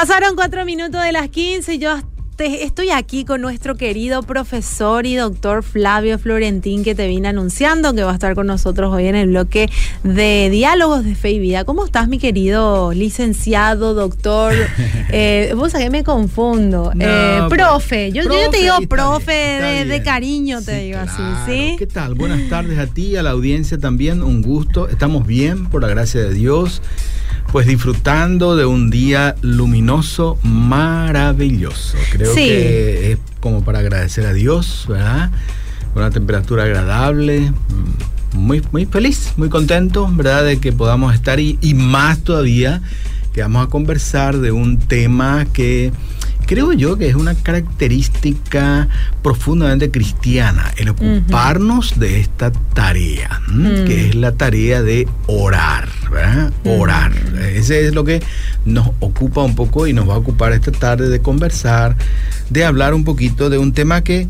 Pasaron cuatro minutos de las 15 y yo estoy aquí con nuestro querido profesor y doctor Flavio Florentín que te vine anunciando que va a estar con nosotros hoy en el bloque de Diálogos de Fe y Vida. ¿Cómo estás, mi querido licenciado, doctor? Eh, vos sabés, me confundo. Eh, profe, yo, te digo profe de, cariño, te digo así, ¿sí? ¿Qué tal? Buenas tardes a ti, a la audiencia también, un gusto. Estamos bien, por la gracia de Dios pues disfrutando de un día luminoso, maravilloso. Creo que es como para agradecer a Dios, ¿verdad? Una temperatura agradable, mm, muy, muy feliz, muy contento, ¿verdad? De que podamos estar y, y más todavía que vamos a conversar de un tema que creo yo que es una característica profundamente cristiana, el ocuparnos de esta tarea, mm. que es la tarea de orar, ¿verdad? Mm. Orar. Ese es lo que nos ocupa un poco y nos va a ocupar esta tarde de conversar, de hablar un poquito de un tema que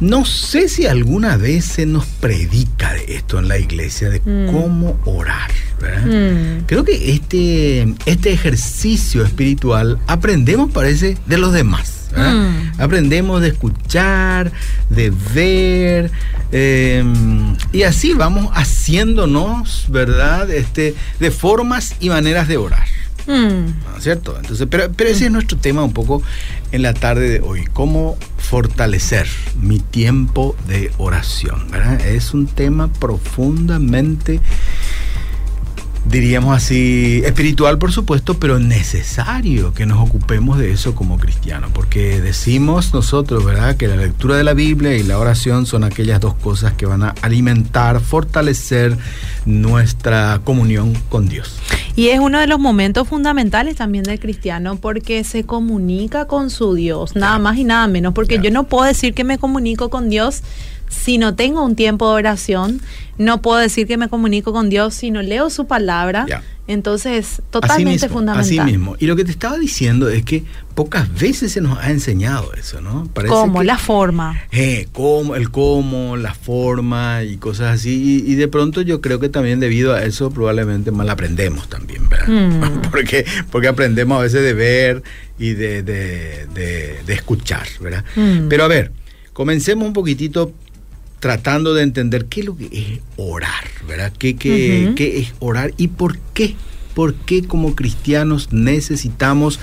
no sé si alguna vez se nos predica de esto en la iglesia, de mm. cómo orar. Mm. Creo que este, este ejercicio espiritual aprendemos, parece, de los demás. Mm. Aprendemos de escuchar, de ver, em, y así vamos haciéndonos, ¿verdad? Este, de formas y maneras de orar. Mm. cierto? Entonces, pero, pero ese es nuestro tema un poco en la tarde de hoy. ¿Cómo fortalecer mi tiempo de oración? Es un tema profundamente diríamos así, espiritual por supuesto, pero necesario que nos ocupemos de eso como cristianos, porque decimos nosotros, ¿verdad?, que la lectura de la Biblia y la oración son aquellas dos cosas que van a alimentar, fortalecer nuestra comunión con Dios. Y es uno de los momentos fundamentales también del cristiano porque se comunica con su Dios, nada más y nada menos, porque yo no puedo decir que me comunico con Dios si no tengo un tiempo de oración, no puedo decir que me comunico con Dios si no leo su palabra. Entonces, totalmente fundamental. Así mismo. Y lo que te estaba diciendo es que pocas veces se nos ha enseñado eso, ¿no? ¿Cómo? la forma. Eh, cómo, el cómo, la forma y cosas así. Y, de pronto yo creo que también debido a eso probablemente mal aprendemos también, ¿verdad? Mm. porque, porque aprendemos a veces de ver y de, de, escuchar, ¿verdad? Mm. Pero a ver, comencemos un poquitito tratando de entender qué es lo que es orar, ¿verdad? ¿Qué, qué, es orar y por qué? ¿Por qué como cristianos necesitamos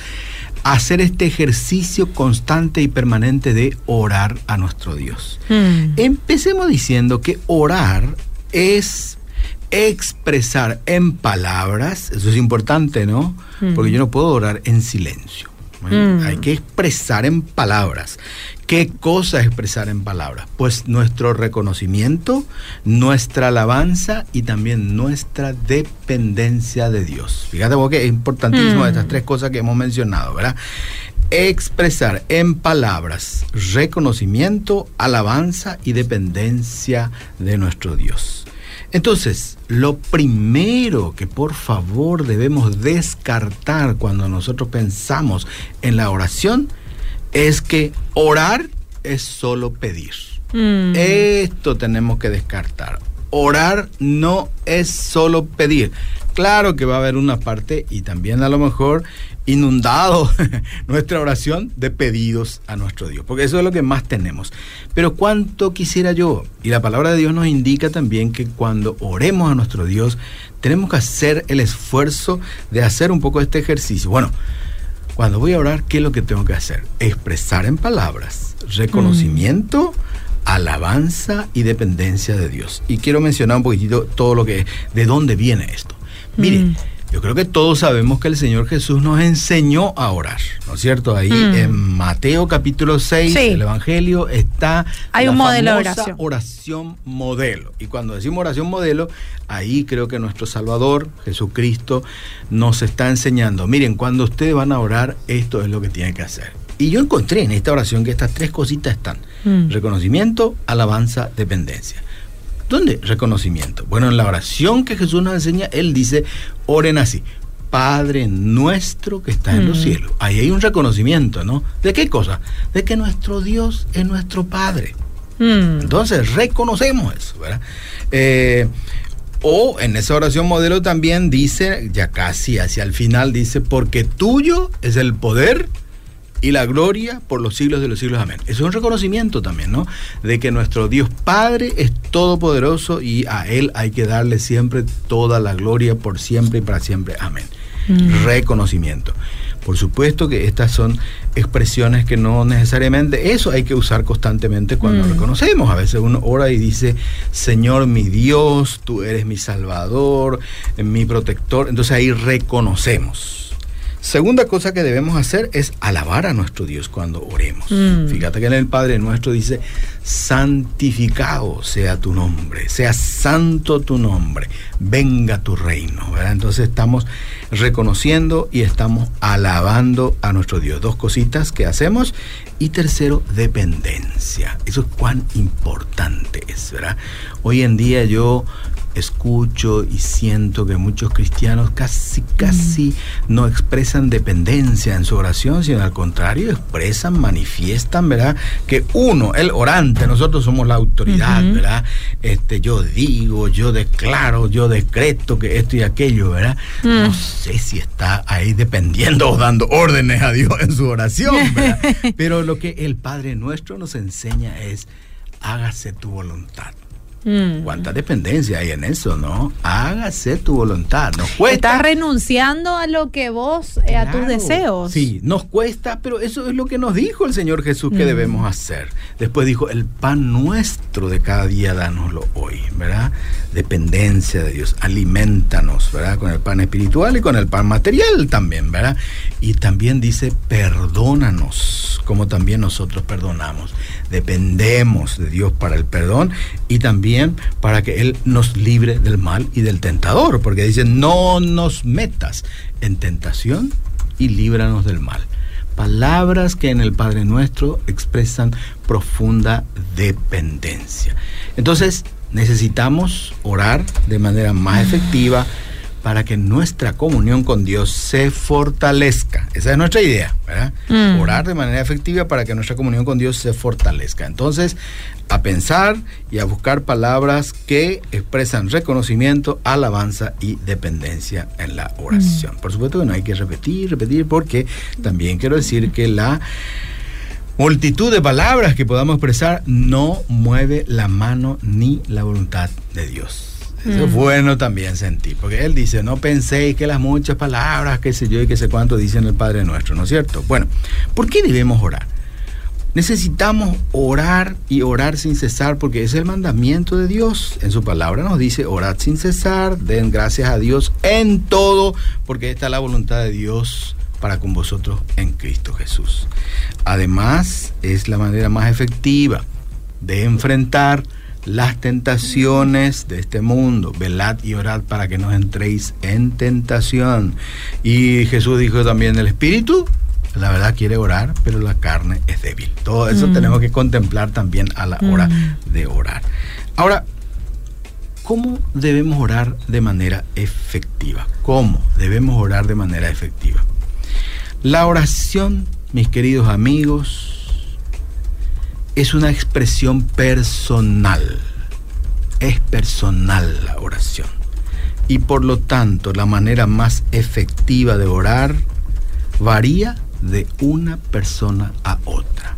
hacer este ejercicio constante y permanente de orar a nuestro Dios? Mm. Empecemos diciendo que orar es expresar en palabras, eso es importante, ¿no? Mm. Porque yo no puedo orar en silencio. Mm. Hay que expresar en palabras. ¿Qué cosa expresar en palabras? Pues nuestro reconocimiento, nuestra alabanza y también nuestra dependencia de Dios. Fíjate vos que es importantísimo estas mm. tres cosas que hemos mencionado, ¿verdad? Expresar en palabras reconocimiento, alabanza y dependencia de nuestro Dios. Entonces, lo primero que por favor debemos descartar cuando nosotros pensamos en la oración es que orar es solo pedir. Mm. Esto tenemos que descartar. Orar no es solo pedir. Claro que va a haber una parte y también a lo mejor inundado nuestra oración de pedidos a nuestro Dios, porque eso es lo que más tenemos. Pero cuánto quisiera yo, y la palabra de Dios nos indica también que cuando oremos a nuestro Dios, tenemos que hacer el esfuerzo de hacer un poco este ejercicio. Bueno, cuando voy a orar, ¿qué es lo que tengo que hacer? Expresar en palabras reconocimiento, alabanza y dependencia de Dios. Y quiero mencionar un poquitito todo lo que, de dónde viene esto. Mire, mm. Yo creo que todos sabemos que el Señor Jesús nos enseñó a orar, ¿no es cierto? Ahí Mm. en Mateo capítulo 6 Sí. del Evangelio está Hay la un modelo de famosa oración. oración modelo. Y cuando decimos oración modelo, ahí creo que nuestro Salvador, Jesucristo, nos está enseñando, miren, cuando ustedes van a orar, esto es lo que tienen que hacer. Y yo encontré en esta oración que estas tres cositas están. Mm. Reconocimiento, alabanza, dependencia. ¿Dónde? Reconocimiento. Bueno, en la oración que Jesús nos enseña, Él dice, oren así. Padre nuestro que está en los Mm. cielos. Ahí hay un reconocimiento, ¿no? ¿De qué cosa? De que nuestro Dios es nuestro Padre. Mm. Entonces reconocemos eso, ¿verdad? Eh, o en esa oración modelo también dice, ya casi hacia el final, dice, porque tuyo es el poder y la gloria por los siglos de los siglos. Amén. Eso es un reconocimiento también, ¿no? De que nuestro Dios Padre es todopoderoso y a Él hay que darle siempre toda la gloria por siempre y para siempre. Amén. Mm. Reconocimiento. Por supuesto que estas son expresiones que no necesariamente eso hay que usar constantemente cuando Mm. reconocemos. A veces uno ora y dice, Señor mi Dios, tú eres mi Salvador, mi protector. Entonces ahí reconocemos. Segunda cosa que debemos hacer es alabar a nuestro Dios cuando oremos. Mm. Fíjate que en el Padre nuestro dice, santificado sea tu nombre, sea santo tu nombre, venga tu reino. ¿verdad? Entonces estamos reconociendo y estamos alabando a nuestro Dios. Dos cositas que hacemos. Y tercero, dependencia. Eso es cuán importante es, ¿verdad? Hoy en día yo escucho y siento que muchos cristianos casi, casi no expresan dependencia en su oración, sino al contrario, expresan, manifiestan, ¿verdad? Que uno, el orante, nosotros somos la autoridad. ¿verdad? Este, yo digo, yo declaro, yo decreto que esto y aquello, ¿verdad? Mm. No sé si está ahí dependiendo o dando órdenes a Dios en su oración, ¿verdad? Pero lo que el Padre nuestro nos enseña es, hágase tu voluntad. Mm. ¿Cuánta dependencia hay en eso, no? Hágase tu voluntad. Nos cuesta. Estás renunciando a lo que vos, eh, a tus deseos. Sí, nos cuesta, pero eso es lo que nos dijo el Señor Jesús que Mm. debemos hacer. Después dijo, el pan nuestro de cada día, dánoslo hoy, ¿verdad? Dependencia de Dios, alimentanos, ¿verdad? Con el pan espiritual y con el pan material también, ¿verdad? Y también dice, perdónanos, como también nosotros perdonamos. Dependemos de Dios para el perdón y también para que Él nos libre del mal y del tentador, porque dice, no nos metas en tentación y líbranos del mal. Palabras que en el Padre Nuestro expresan profunda dependencia. Entonces, necesitamos orar de manera más efectiva para que nuestra comunión con Dios se fortalezca. Esa es nuestra idea, ¿verdad? Mm. Orar de manera efectiva para que nuestra comunión con Dios se fortalezca. Entonces, a pensar y a buscar palabras que expresan reconocimiento, alabanza y dependencia en la oración. Por supuesto que no hay que repetir, repetir, porque también quiero decir que la multitud de palabras que podamos expresar no mueve la mano ni la voluntad de Dios. Eso es Mm. bueno también sentir, porque él dice, no penséis que las muchas palabras, qué sé yo y qué sé cuánto dicen el Padre nuestro, ¿no es cierto? Bueno, ¿por qué debemos orar? Necesitamos orar y orar sin cesar porque es el mandamiento de Dios. En su palabra nos dice, orad sin cesar, den gracias a Dios en todo, porque esta es la voluntad de Dios para con vosotros en Cristo Jesús. Además, es la manera más efectiva de enfrentar las tentaciones de este mundo. Velad y orad para que no entréis en tentación. Y Jesús dijo también, el Espíritu, la verdad quiere orar, pero la carne es débil. Todo eso Mm. tenemos que contemplar también a la hora Mm. de orar. Ahora, ¿cómo debemos orar de manera efectiva? ¿Cómo debemos orar de manera efectiva? La oración, mis queridos amigos, es una expresión personal. Es personal la oración. Y por lo tanto, la manera más efectiva de orar varía de una persona a otra.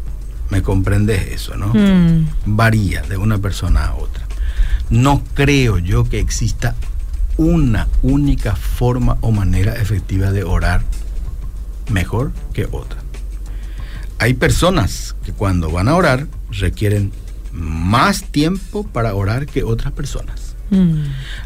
¿Me comprendes eso, no? Mm. Varía de una persona a otra. No creo yo que exista una única forma o manera efectiva de orar mejor que otra. Hay personas que cuando van a orar requieren más tiempo para orar que otras personas. Mm.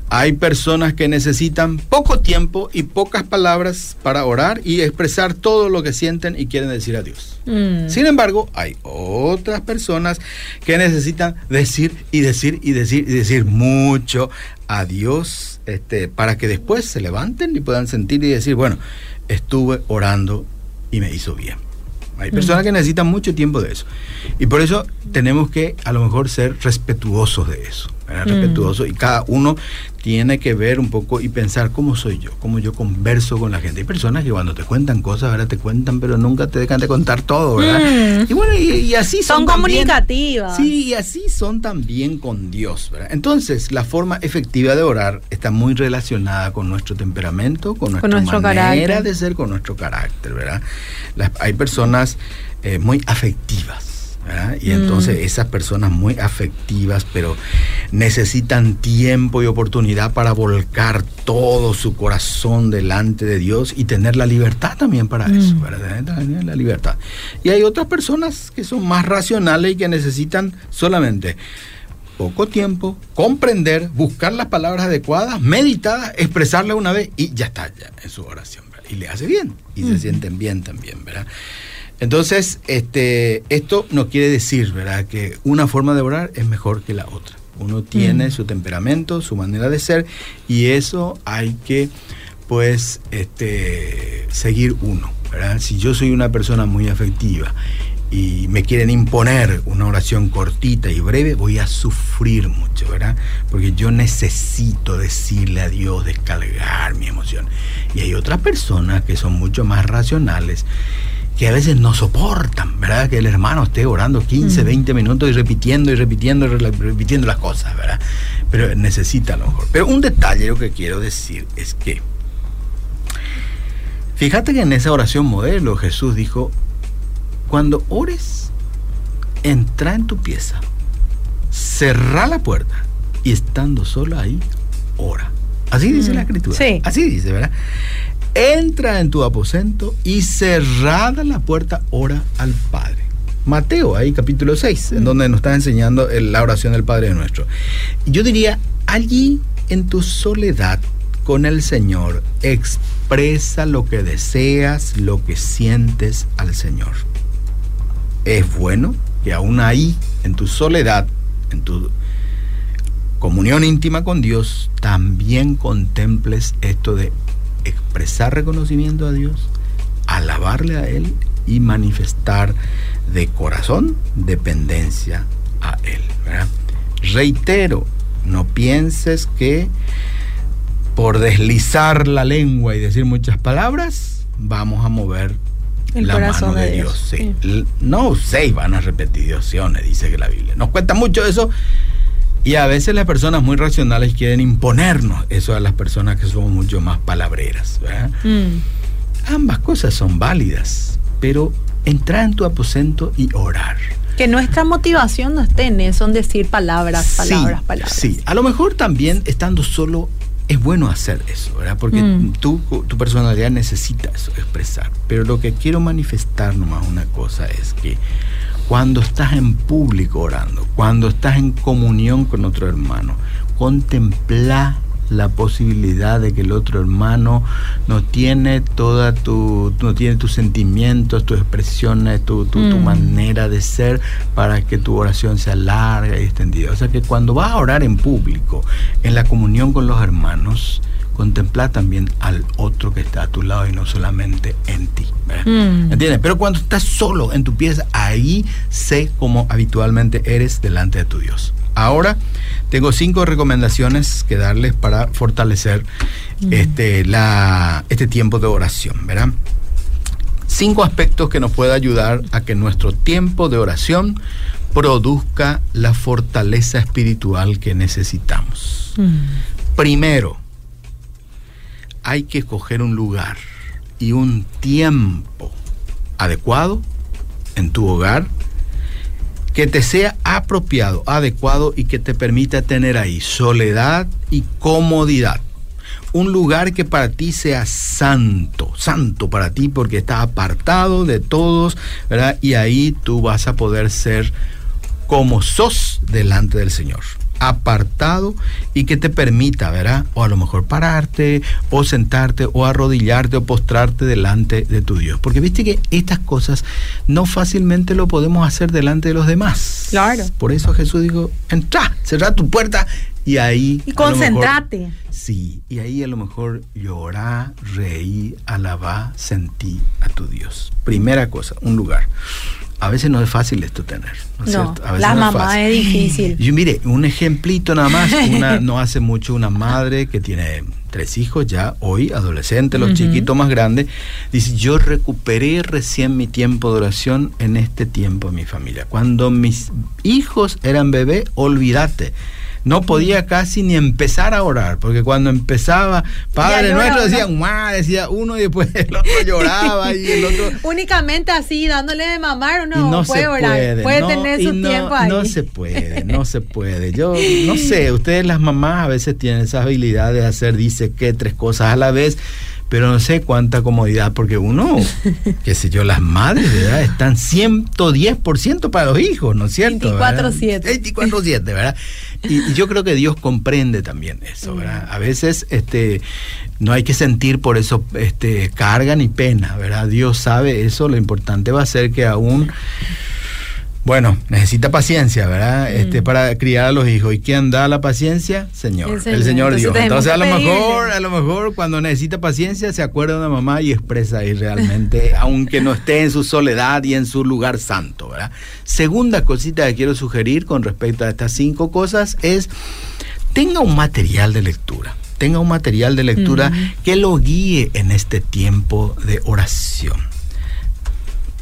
Hay personas que necesitan poco tiempo y pocas palabras para orar y expresar todo lo que sienten y quieren decir a Dios. Mm. Sin embargo, hay otras personas que necesitan decir y decir y decir y decir mucho a Dios este, para que después se levanten y puedan sentir y decir, bueno, estuve orando y me hizo bien. Hay personas que necesitan mucho tiempo de eso. Y por eso tenemos que a lo mejor ser respetuosos de eso. Respetuosos. Y cada uno tiene que ver un poco y pensar cómo soy yo, cómo yo converso con la gente. Hay personas que cuando te cuentan cosas, ¿verdad? Te cuentan, pero nunca te dejan de contar todo, ¿verdad? Mm. Y bueno, y, así son. Son comunicativas. Sí, y así son también con Dios, ¿verdad? Entonces, la forma efectiva de orar está muy relacionada con nuestro temperamento, con nuestra manera de ser, con nuestro carácter, ¿verdad? hay personas eh, muy afectivas y entonces mm. esas personas muy afectivas, pero necesitan tiempo y oportunidad para volcar todo su corazón delante de Dios y tener la libertad también para eso, mm. Tener la libertad. Y hay otras personas que son más racionales y que necesitan solamente poco tiempo, comprender, buscar las palabras adecuadas, meditadas, expresarla una vez y ya está, ya en su oración. Y le hace bien y se sienten bien también, ¿verdad? Entonces, este, esto no quiere decir, ¿verdad?, que una forma de orar es mejor que la otra. Uno tiene mm. su temperamento, su manera de ser, y eso hay que, pues, este, seguir uno, ¿verdad? Si yo soy una persona muy afectiva y me quieren imponer una oración cortita y breve, voy a sufrir mucho, ¿verdad? Porque yo necesito decirle a Dios, descargar mi emoción. Y hay otras personas que son mucho más racionales que a veces no soportan, ¿verdad? Que el hermano esté orando 15, 20 mm. minutos y repitiendo y repitiendo y repitiendo las cosas, ¿verdad? Pero necesita a lo mejor. Pero un detalle lo que quiero decir es que, fíjate que en esa oración modelo Jesús dijo, cuando ores, entra en tu pieza, cerra la puerta y estando solo ahí, ora. Así dice la escritura. Sí. Así dice, ¿verdad? Entra en tu aposento y cerrada la puerta, ora al Padre. Mateo, ahí capítulo 6, en donde nos está enseñando la oración del Padre nuestro. Yo diría, allí en tu soledad con el Señor, expresa lo que deseas, lo que sientes al Señor. Es bueno que aún ahí, en tu soledad, en tu comunión íntima con Dios, también contemples esto de expresar reconocimiento a Dios, alabarle a Él y manifestar de corazón dependencia a Él. Reitero, no pienses que por deslizar la lengua y decir muchas palabras, vamos a mover la mano de, Dios. No seis van a repeticiones, dice que la Biblia. Nos cuenta mucho eso y a veces las personas muy racionales quieren imponernos eso a las personas que somos mucho más palabreras. Mm. Ambas cosas son válidas, pero entrar en tu aposento y orar. Que nuestra motivación no esté en eso, en decir palabras, palabras, palabras. Sí, a lo mejor también estando solo es bueno hacer eso, ¿verdad? Porque mm. tu personalidad necesita eso, expresar. Pero lo que quiero manifestar nomás una cosa es que cuando estás en público orando, cuando estás en comunión con otro hermano, contempla la posibilidad de que el otro hermano no tiene toda tu no tiene tus sentimientos, tus expresiones, tu, tu, mm. manera de ser para que tu oración sea larga y extendida. O sea que cuando vas a orar en público, en la comunión con los hermanos, contemplar también al otro que está a tu lado y no solamente en ti. Mm. ¿Entiendes? Pero cuando estás solo en tu pieza, ahí sé cómo habitualmente eres delante de tu Dios. Ahora tengo cinco recomendaciones que darles para fortalecer mm. este, la, este tiempo de oración, ¿verdad? Cinco aspectos que nos pueden ayudar a que nuestro tiempo de oración produzca la fortaleza espiritual que necesitamos. Mm. Primero, hay que escoger un lugar y un tiempo adecuado en tu hogar que te sea apropiado, adecuado y que te permita tener ahí soledad y comodidad. Un lugar que para ti sea santo, santo para ti porque está apartado de todos, ¿verdad? Y ahí tú vas a poder ser como sos delante del Señor. Apartado y que te permita, ¿verdad? O a lo mejor pararte, o sentarte, o arrodillarte, o postrarte delante de tu Dios. Porque viste que estas cosas no fácilmente lo podemos hacer delante de los demás. Claro. Por eso Jesús dijo, entra, cerra tu puerta y ahí... Y concentrate. Sí, y ahí a lo mejor llorar, reír, alabar, sentir a tu Dios. Primera cosa, un lugar a veces no es fácil esto tener. ¿no, la mamá es, difícil. Yo mire, un ejemplito nada más, una, no hace mucho una madre que tiene tres hijos ya, hoy adolescentes, los chiquitos más grandes, dice, yo recuperé recién mi tiempo de oración en este tiempo en mi familia. Cuando mis hijos eran bebés, olvídate no podía casi ni empezar a orar, porque cuando empezaba, Padre Nuestro decía, decía uno y después el otro lloraba y el otro... Únicamente así, dándole de mamar, uno no puede orar, puede, tener su tiempo ahí. No se puede, no se puede. Yo no sé, ustedes las mamás a veces tienen esa habilidad de hacer, dice que tres cosas a la vez pero no sé cuánta comodidad, porque uno, qué sé yo, las madres, ¿verdad? Están 110% para los hijos, ¿no es cierto? 24-7. 24-7, ¿verdad? Y, yo creo que Dios comprende también eso, ¿verdad? A veces este, no hay que sentir por eso este, carga ni pena, ¿verdad? Dios sabe eso, lo importante va a ser que aún bueno, necesita paciencia, ¿verdad? Mm. Este, para criar a los hijos. ¿Y quién da la paciencia? Señor. El Señor, Dios. Entonces a lo mejor, a lo mejor cuando necesita paciencia se acuerda de una mamá y expresa ahí realmente, aunque no esté en su soledad y en su lugar santo, ¿verdad? Segunda cosita que quiero sugerir con respecto a estas cinco cosas es tenga un material de lectura. Tenga un material de lectura que lo guíe en este tiempo de oración.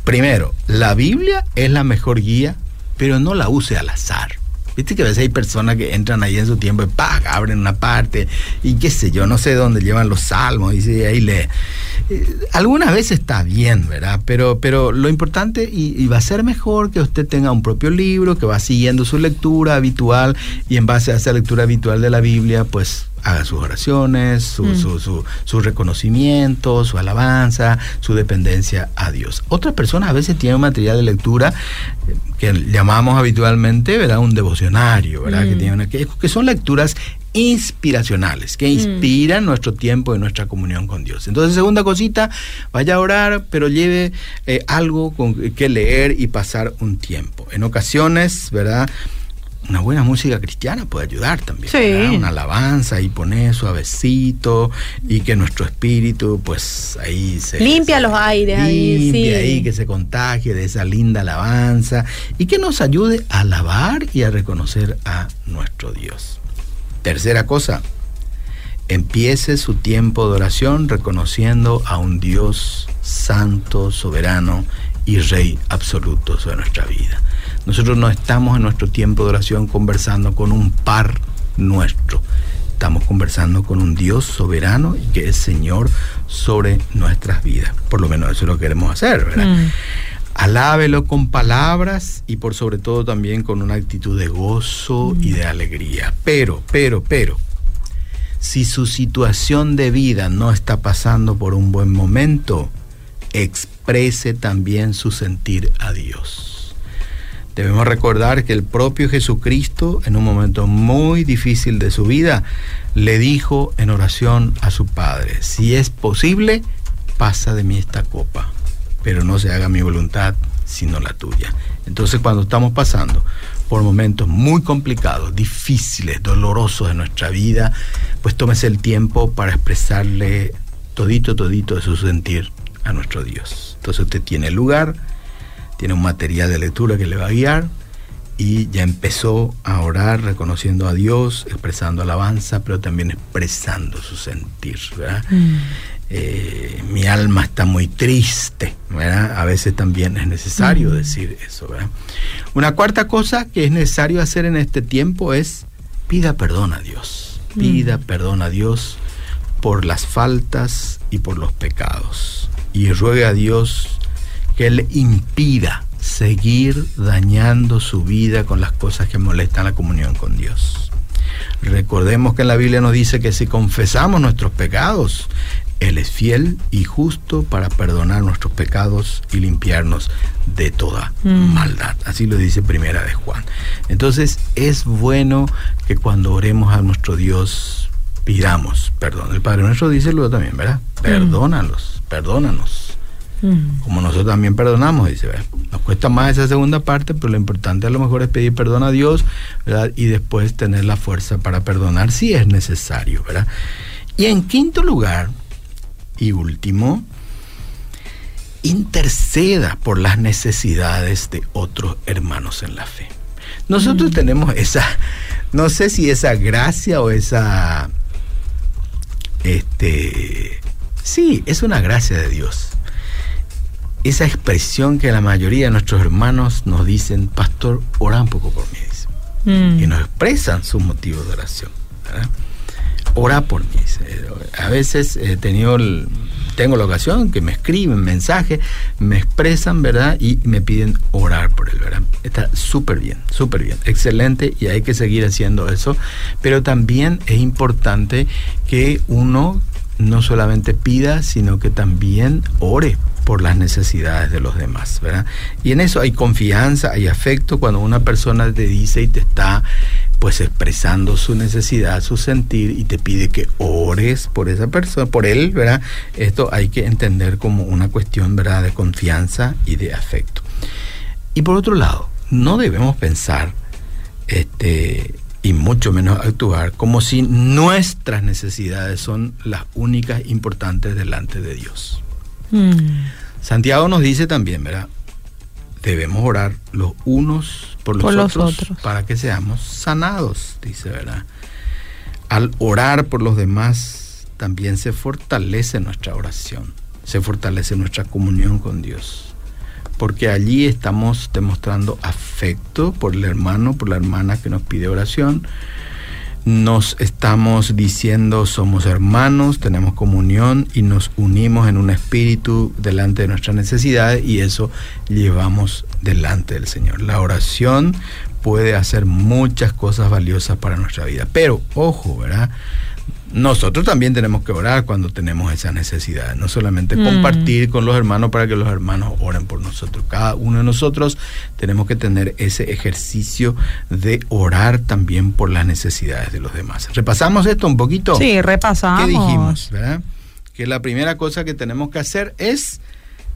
Primero, la Biblia es la mejor guía, pero no la use al azar. Viste que a veces hay personas que entran ahí en su tiempo y abren una parte y qué sé yo, no sé dónde llevan los salmos y ahí lee. Eh, algunas veces está bien, ¿verdad? Pero, pero lo importante y, y, va a ser mejor que usted tenga un propio libro, que va siguiendo su lectura habitual y en base a esa lectura habitual de la Biblia, pues haga sus oraciones, su, mm. su, su, reconocimiento, su alabanza, su dependencia a Dios. Otras personas a veces tienen material de lectura eh, que llamamos habitualmente, ¿verdad? Un devocionario, ¿verdad? Que, mm. tienen, que, que son lecturas inspiracionales, que mm. inspiran nuestro tiempo y nuestra comunión con Dios. Entonces, segunda cosita, vaya a orar, pero lleve eh, algo con que leer y pasar un tiempo. En ocasiones, ¿verdad? Una buena música cristiana puede ayudar también. Sí. Una alabanza y poner suavecito y que nuestro espíritu, pues ahí se. Limpia los aires ahí, sí. ahí, que se contagie de esa linda alabanza y que nos ayude a alabar y a reconocer a nuestro Dios. Tercera cosa, empiece su tiempo de oración reconociendo a un Dios santo, soberano y Rey absoluto sobre nuestra vida. Nosotros no estamos en nuestro tiempo de oración conversando con un par nuestro. Estamos conversando con un Dios soberano y que es Señor sobre nuestras vidas. Por lo menos eso lo queremos hacer, ¿verdad? Mm. Alábelo con palabras y por sobre todo también con una actitud de gozo y de alegría. Pero, pero, pero, si su situación de vida no está pasando por un buen momento, exprese también su sentir a Dios. Debemos recordar que el propio Jesucristo, en un momento muy difícil de su vida, le dijo en oración a su Padre, si es posible, pasa de mí esta copa, pero no se haga mi voluntad, sino la tuya. Entonces cuando estamos pasando por momentos muy complicados, difíciles, dolorosos de nuestra vida, pues tómese el tiempo para expresarle todito, todito de su sentir a nuestro Dios. Entonces usted tiene lugar, tiene un material de lectura que le va a guiar y ya empezó a orar reconociendo a Dios, expresando alabanza, pero también expresando su sentir. Mm. Eh, mi alma está muy triste, a veces también es necesario mm. decir eso. Una cuarta cosa que es necesario hacer en este tiempo es pida perdón a Dios, pida mm. perdón a Dios por las faltas y por los pecados y ruegue a Dios que le impida seguir dañando su vida con las cosas que molestan la comunión con Dios. Recordemos que en la Biblia nos dice que si confesamos nuestros pecados, Él es fiel y justo para perdonar nuestros pecados y limpiarnos de toda Mm. maldad. Así lo dice Primera de Juan. Entonces es bueno que cuando oremos a nuestro Dios pidamos perdón. El Padre nuestro dice luego también, ¿verdad? Perdónalos, perdónanos. Mm. Como nosotros también perdonamos, dice, ¿verdad? Nos cuesta más esa segunda parte, pero lo importante a lo mejor es pedir perdón a Dios, ¿verdad? Y después tener la fuerza para perdonar si es necesario, ¿verdad? Y en quinto lugar, y último, interceda por las necesidades de otros hermanos en la fe. Nosotros tenemos esa, no sé si esa gracia o esa, este, sí, es una gracia de Dios. Esa expresión que la mayoría de nuestros hermanos nos dicen, pastor, ora un poco por mí, dice. Mm. y nos expresan sus motivos de oración. ¿verdad? Ora por mí. dice. A veces he tenido el- tengo la ocasión que me escriben mensajes, me expresan, ¿verdad? Y me piden orar por él, ¿verdad? Está súper bien, súper bien, excelente y hay que seguir haciendo eso. Pero también es importante que uno no solamente pida, sino que también ore por las necesidades de los demás, ¿verdad? Y en eso hay confianza, hay afecto cuando una persona te dice y te está pues expresando su necesidad, su sentir y te pide que ores por esa persona, por él, ¿verdad? Esto hay que entender como una cuestión, ¿verdad?, de confianza y de afecto. Y por otro lado, no debemos pensar este y mucho menos actuar como si nuestras necesidades son las únicas importantes delante de Dios. Mm. Santiago nos dice también, ¿verdad? Debemos orar los unos por los, Por los otros, otros. para que seamos sanados, dice, ¿verdad? Al orar por los demás, también se fortalece nuestra oración, se fortalece nuestra comunión con Dios. Porque allí estamos demostrando afecto por el hermano, por la hermana que nos pide oración, nos estamos diciendo somos hermanos, tenemos comunión y nos unimos en un espíritu delante de nuestras necesidades y eso llevamos delante del Señor. La oración puede hacer muchas cosas valiosas para nuestra vida, pero ojo, ¿verdad? Nosotros también tenemos que orar cuando tenemos esas necesidades, no solamente Mm. compartir con los hermanos para que los hermanos oren por nosotros. Cada uno de nosotros tenemos que tener ese ejercicio de orar también por las necesidades de los demás. Repasamos esto un poquito. Sí, repasamos. ¿Qué dijimos? ¿verdad? Que la primera cosa que tenemos que hacer es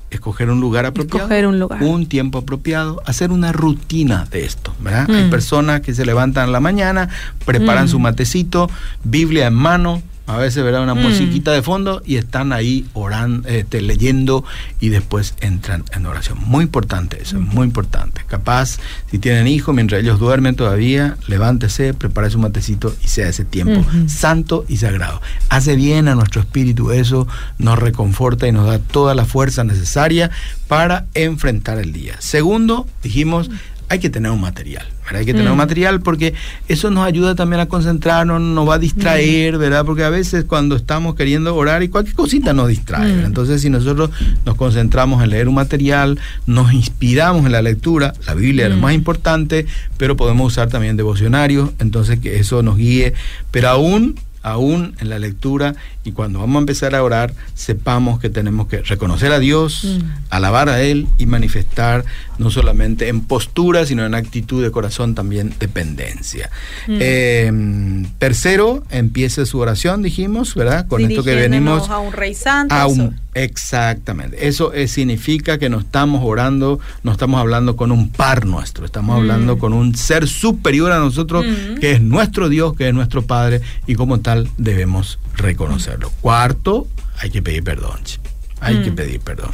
escoger un lugar apropiado, Escoger un lugar. un tiempo apropiado, hacer una rutina de esto, ¿verdad? Mm. Hay personas que se levantan a la mañana, preparan Mm. su matecito, Biblia en mano, a veces verá una Mm. musiquita de fondo y están ahí orando, este, leyendo y después entran en oración. Muy importante eso, es muy importante. Capaz, si tienen hijos, mientras ellos duermen todavía, levántese, prepare su matecito y sea ese tiempo santo y sagrado. Hace bien a nuestro espíritu eso, nos reconforta y nos da toda la fuerza necesaria para enfrentar el día. Segundo, dijimos, hay que tener un material, ¿verdad? Hay que tener Mm. un material porque eso nos ayuda también a concentrarnos, nos va a distraer, ¿verdad? Porque a veces cuando estamos queriendo orar y cualquier cosita nos distrae. Mm. Entonces, si nosotros nos concentramos en leer un material, nos inspiramos en la lectura, la Biblia es lo Mm. más importante, pero podemos usar también devocionarios, entonces que eso nos guíe, pero aún aún en la lectura y cuando vamos a empezar a orar, sepamos que tenemos que reconocer a Dios, Mm. alabar a Él y manifestar no solamente en postura, sino en actitud de corazón también dependencia. Mm. Eh, tercero, empiece su oración, dijimos, ¿verdad? Con esto que venimos a un rey santo. a un- exactamente. Eso eh, significa que no estamos orando, no estamos hablando con un par nuestro, estamos Mm. hablando con un ser superior a nosotros, Mm. que es nuestro Dios, que es nuestro Padre, y como tal debemos reconocerlo. Cuarto, hay que pedir perdón. Hay que Mm. pedir perdón.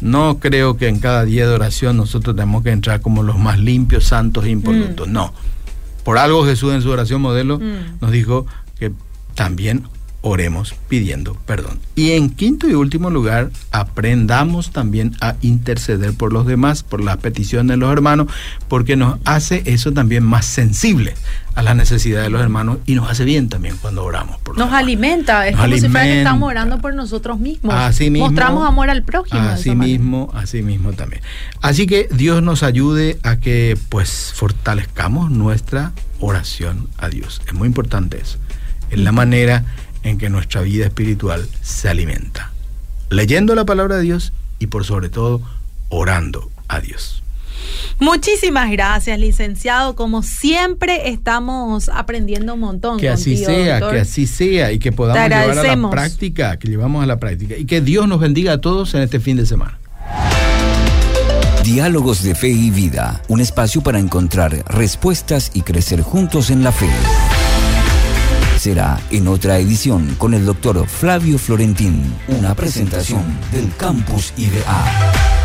No creo que en cada día de oración nosotros tenemos que entrar como los más limpios, santos e impolutos. No. Por algo Jesús en su oración modelo nos dijo que también oremos pidiendo perdón. Y en quinto y último lugar, aprendamos también a interceder por los demás, por las peticiones de los hermanos, porque nos hace eso también más sensible a las necesidades de los hermanos y nos hace bien también cuando oramos por los Nos alimenta, es Nos como si fuera que alimenta. estamos orando por nosotros mismos. Así mismo. Mostramos amor al prójimo. Así esa manera. mismo, así mismo también. Así que Dios nos ayude a que pues fortalezcamos nuestra oración a Dios. Es muy importante eso. Es la manera en que nuestra vida espiritual se alimenta. Leyendo la palabra de Dios y por sobre todo orando a Dios. Muchísimas gracias, licenciado. Como siempre, estamos aprendiendo un montón. Que así sea, que así sea y que podamos llevar a la práctica, que llevamos a la práctica y que Dios nos bendiga a todos en este fin de semana. Diálogos de Fe y Vida, un espacio para encontrar respuestas y crecer juntos en la fe. Será en otra edición con el doctor Flavio Florentín, una presentación del Campus IDA.